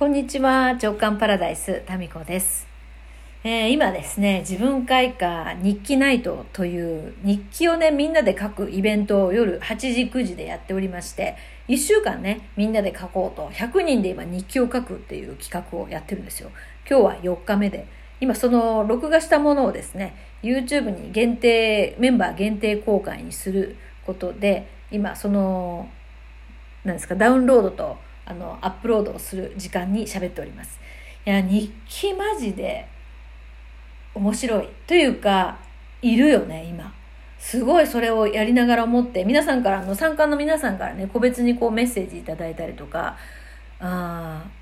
こんにちは、直感パラダイス、タミコです。えー今ですね、自分開花日記ナイトという日記をね、みんなで書くイベントを夜8時、9時でやっておりまして、1週間ね、みんなで書こうと、100人で今日記を書くっていう企画をやってるんですよ。今日は4日目で。今その録画したものをですね、YouTube に限定、メンバー限定公開にすることで、今その、なんですか、ダウンロードと、あの、アップロードをする時間に喋っております。いや、日記マジで面白い。というか、いるよね、今。すごいそれをやりながら思って、皆さんから、の、参加の皆さんからね、個別にこうメッセージいただいたりとか、あー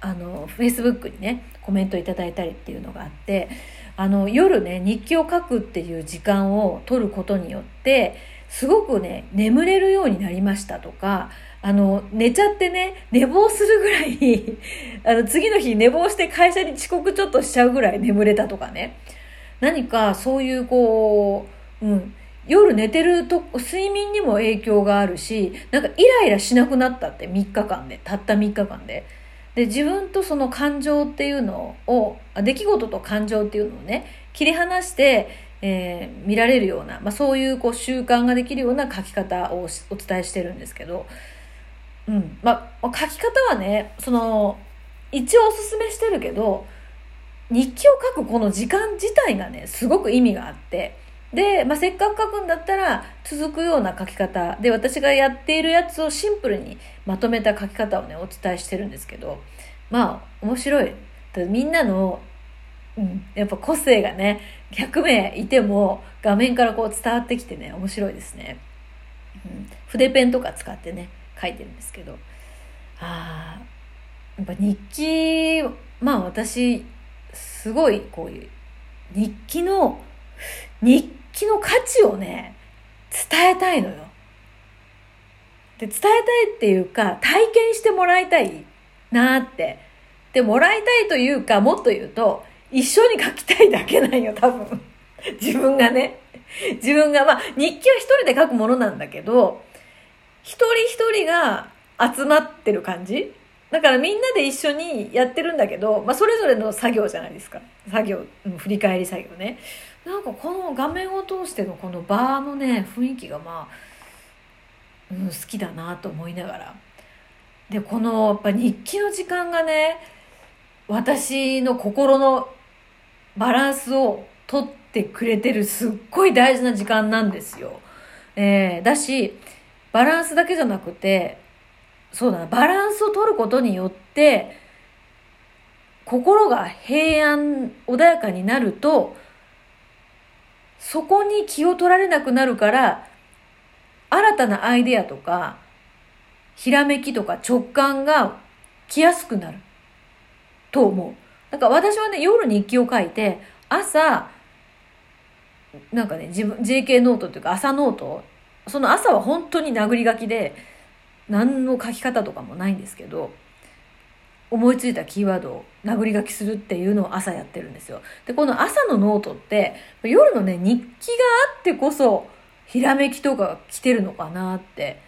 あの、Facebook にね、コメントいただいたりっていうのがあって、あの、夜ね、日記を書くっていう時間を取ることによって、すごくね、眠れるようになりましたとか、あの、寝ちゃってね、寝坊するぐらい、あの、次の日寝坊して会社に遅刻ちょっとしちゃうぐらい眠れたとかね。何かそういうこう、うん、夜寝てると、睡眠にも影響があるし、なんかイライラしなくなったって3日間で、たった3日間で。で、自分とその感情っていうのを、あ出来事と感情っていうのをね、切り離して、えー見られるような、まあ、そういうこう習慣ができるような書き方をお伝えしてるんですけど、うん。まあ、書き方はね、その、一応おすすめしてるけど、日記を書くこの時間自体がね、すごく意味があって、で、まあ、せっかく書くんだったら、続くような書き方で、私がやっているやつをシンプルにまとめた書き方をね、お伝えしてるんですけど、まあ、面白い。みんなの、うん、やっぱ個性がね、100名いても、画面からこう伝わってきてね、面白いですね。うん、筆ペンとか使ってね、書いてるんですけど。ああ、やっぱ日記、まあ私、すごいこういう、日記の、日記の価値をね、伝えたいのよ。で、伝えたいっていうか、体験してもらいたいなって。で、もらいたいというか、もっと言うと、一緒に書きたいだけなんよ、多分。自分がね。自分が、まあ、日記は一人で書くものなんだけど、一人一人が集まってる感じ？だからみんなで一緒にやってるんだけど、まあ、それぞれの作業じゃないですか。作業、振り返り作業ね。なんかこの画面を通してのこのバーのね、雰囲気がまあ、うん、好きだなと思いながら。で、このやっぱ日記の時間がね、私の心のバランスを取ってくれてるすっごい大事な時間なんですよ。えー、だし、バランスだけじゃなくて、そうだな、バランスを取ることによって、心が平安、穏やかになると、そこに気を取られなくなるから、新たなアイデアとか、ひらめきとか直感が来やすくなる。と思う。なんか私はね、夜日記を書いて、朝、なんかね、自分、JK ノートっていうか朝ノート、その朝は本当に殴り書きで、何の書き方とかもないんですけど、思いついたキーワードを殴り書きするっていうのを朝やってるんですよ。で、この朝のノートって、夜のね、日記があってこそ、ひらめきとかが来てるのかなって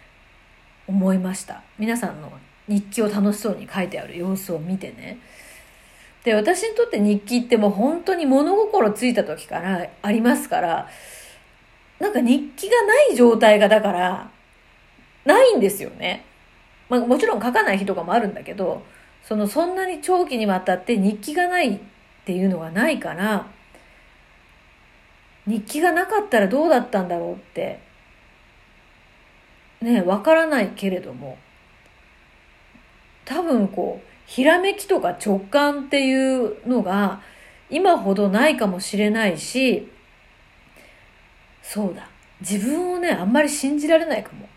思いました。皆さんの日記を楽しそうに書いてある様子を見てね。で、私にとって日記ってもう本当に物心ついた時からありますから、なんか日記がない状態がだから、ないんですよね。まあもちろん書かない日とかもあるんだけど、そのそんなに長期にわたって日記がないっていうのがないから、日記がなかったらどうだったんだろうって、ね、わからないけれども、多分こう、ひらめきとか直感っていうのが今ほどないかもしれないし、そうだ。自分をね、あんまり信じられないかも。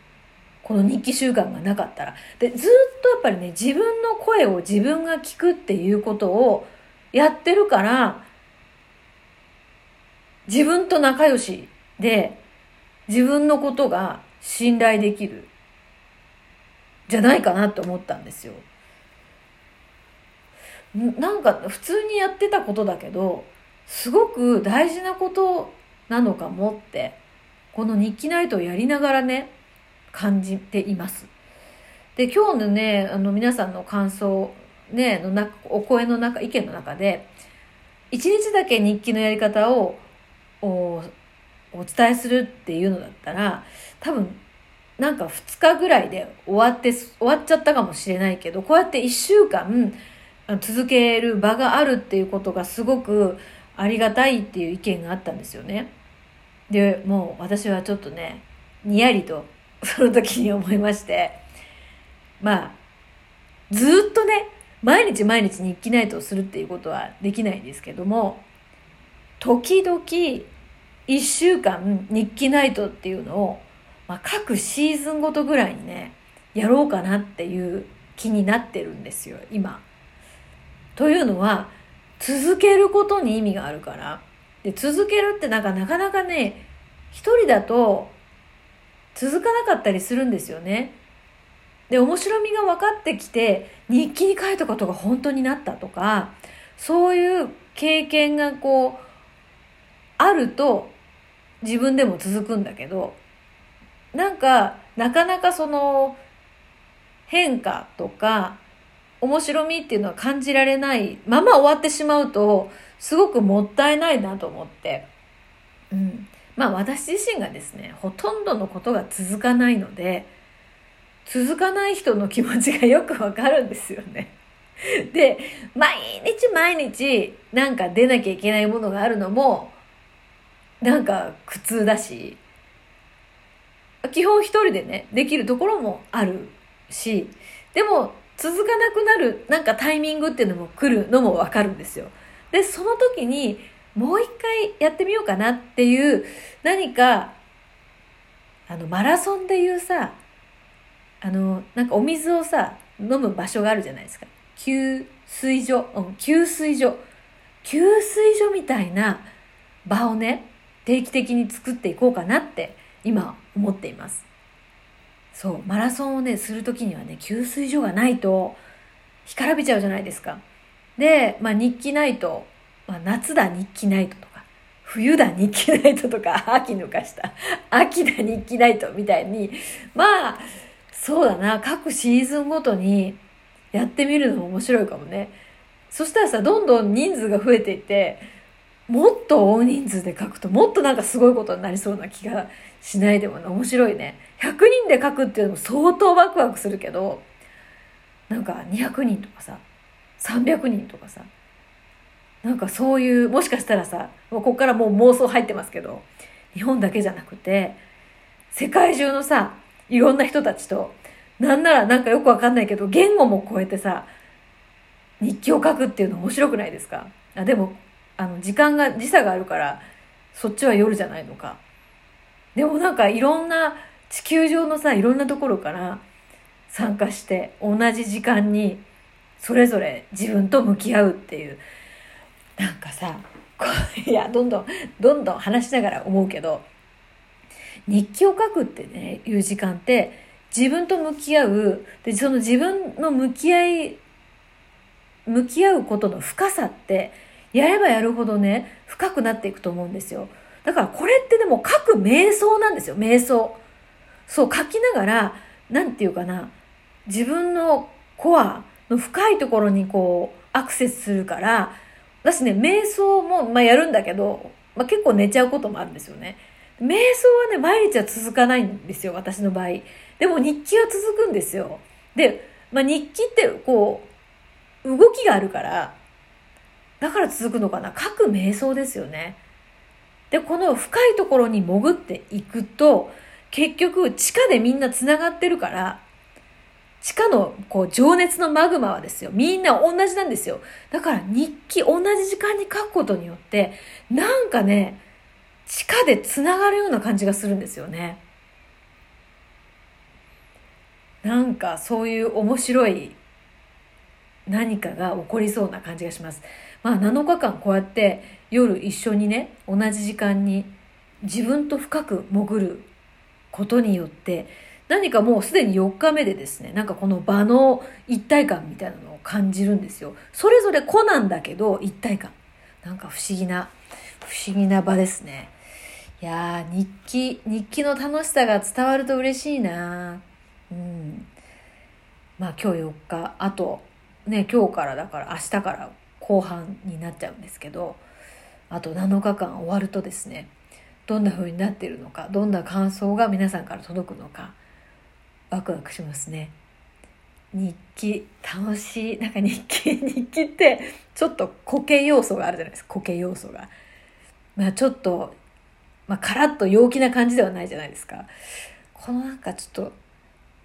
この日記習慣がなかったら。で、ずっとやっぱりね、自分の声を自分が聞くっていうことをやってるから、自分と仲良しで、自分のことが信頼できる、じゃないかなと思ったんですよ。なんか普通にやってたことだけど、すごく大事なことなのかもって、この日記ナイトをやりながらね、感じています。で、今日のね、あの皆さんの感想ね、のなお声の中、意見の中で、一日だけ日記のやり方をおお伝えするっていうのだったら、多分、なんか2日ぐらいで終わって、終わっちゃったかもしれないけど、こうやって1週間続ける場があるっていうことがすごくありがたいっていう意見があったんですよね。で、もう私はちょっとね、にやりと その時に思いまして、まあ、ずっとね、毎日毎日日記ナイトをするっていうことはできないんですけども、時々一週間日記ナイトっていうのを、まあ、各シーズンごとぐらいにね、やろうかなっていう気になってるんですよ、今。というのは、続けることに意味があるから。で、続けるってなんかなかなかね、一人だと続かなかったりするんですよね。で、面白みが分かってきて、日記に書いたことが本当になったとか、そういう経験がこう、あると自分でも続くんだけど、なんか、なかなかその変化とか、面白みっていうのは感じられないまま終わってしまうと、すごくもったいないなと思って。うん。まあ私自身がですね、ほとんどのことが続かないので、続かない人の気持ちがよくわかるんですよね。で、毎日毎日なんか出なきゃいけないものがあるのも、なんか苦痛だし、基本一人でね、できるところもあるし、でも続かなくなるなんかタイミングっていうのも来るのもわかるんですよ。で、その時にもう一回やってみようかなっていう何か、あの、マラソンでいうさ、あの、なんかお水をさ、飲む場所があるじゃないですか。給水所、うん、給水所。給水所みたいな場をね、定期的に作っていこうかなって今思っています。そう、マラソンをね、するときにはね、給水所がないと干からびちゃうじゃないですか。で、まあ日記ないと、まあ夏だ日記ないととか、冬だ日記ナイトとか、秋抜かした、秋だ日記ナイトみたいに、まあ、そうだな、各シーズンごとにやってみるのも面白いかもね。そしたらさ、どんどん人数が増えていって、もっと大人数で書くともっとなんかすごいことになりそうな気がしないでもね、面白いね。100人で書くっていうのも相当ワクワクするけど、なんか200人とかさ、300人とかさ、なんかそういう、もしかしたらさ、ここからもう妄想入ってますけど、日本だけじゃなくて、世界中のさ、いろんな人たちと、なんならなんかよくわかんないけど、言語も超えてさ、日記を書くっていうの面白くないですか？あでも、あの、時間が、時差があるから、そっちは夜じゃないのか。でもなんかいろんな地球上のさ、いろんなところから参加して、同じ時間にそれぞれ自分と向き合うっていう。なんかさ、いや、どんどん、どんどん話しながら思うけど、日記を書くってね、いう時間って、自分と向き合う、で、その自分の向き合い、向き合うことの深さって、やればやるほどね、深くなっていくと思うんですよ。だからこれってでも書く瞑想なんですよ、瞑想。そう、書きながら、なんていうかな、自分のコアの深いところにこう、アクセスするから、私ね、瞑想も、まあ、やるんだけど、まあ、結構寝ちゃうこともあるんですよね。瞑想はね、毎日は続かないんですよ、私の場合。でも日記は続くんですよ。で、まあ、日記ってこう、動きがあるから、だから続くのかな？書く瞑想ですよね。で、この深いところに潜っていくと、結局地下でみんな繋がってるから、地下のこう情熱のマグマはですよ。みんな同じなんですよ。だから日記同じ時間に書くことによって、なんかね、地下で繋がるような感じがするんですよね。なんかそういう面白い何かが起こりそうな感じがします。まあ7日間こうやって夜一緒にね、同じ時間に自分と深く潜ることによって、何かもうすでに4日目でですね、なんかこの場の一体感みたいなのを感じるんですよ。それぞれ個なんだけど一体感。なんか不思議な、不思議な場ですね。いやー、日記、日記の楽しさが伝わると嬉しいなうん。まあ今日4日、あとね今日からだから明日から後半になっちゃうんですけどあと7日間終わるとですねどんな風になっているのかどんな感想が皆さんから届くのかワクワクしますね。日記楽しいなんか日記日記ってちょっと固形要素があるじゃないですか。固形要素が。まあちょっとまあカラッと陽気な感じではないじゃないですか。このなんかちょっと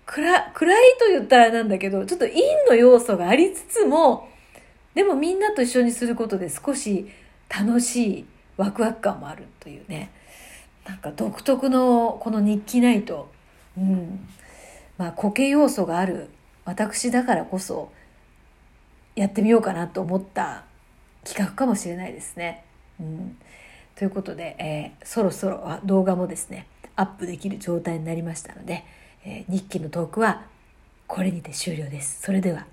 暗暗いと言ったらなんだけどちょっと陰の要素がありつつもでもみんなと一緒にすることで少し楽しいワクワク感もあるというね。なんか独特のこの日記ナイト。うん。まあ固形要素がある私だからこそやってみようかなと思った企画かもしれないですね。うん、ということで、えー、そろそろ動画もですねアップできる状態になりましたので、えー、日記のトークはこれにて終了です。それでは。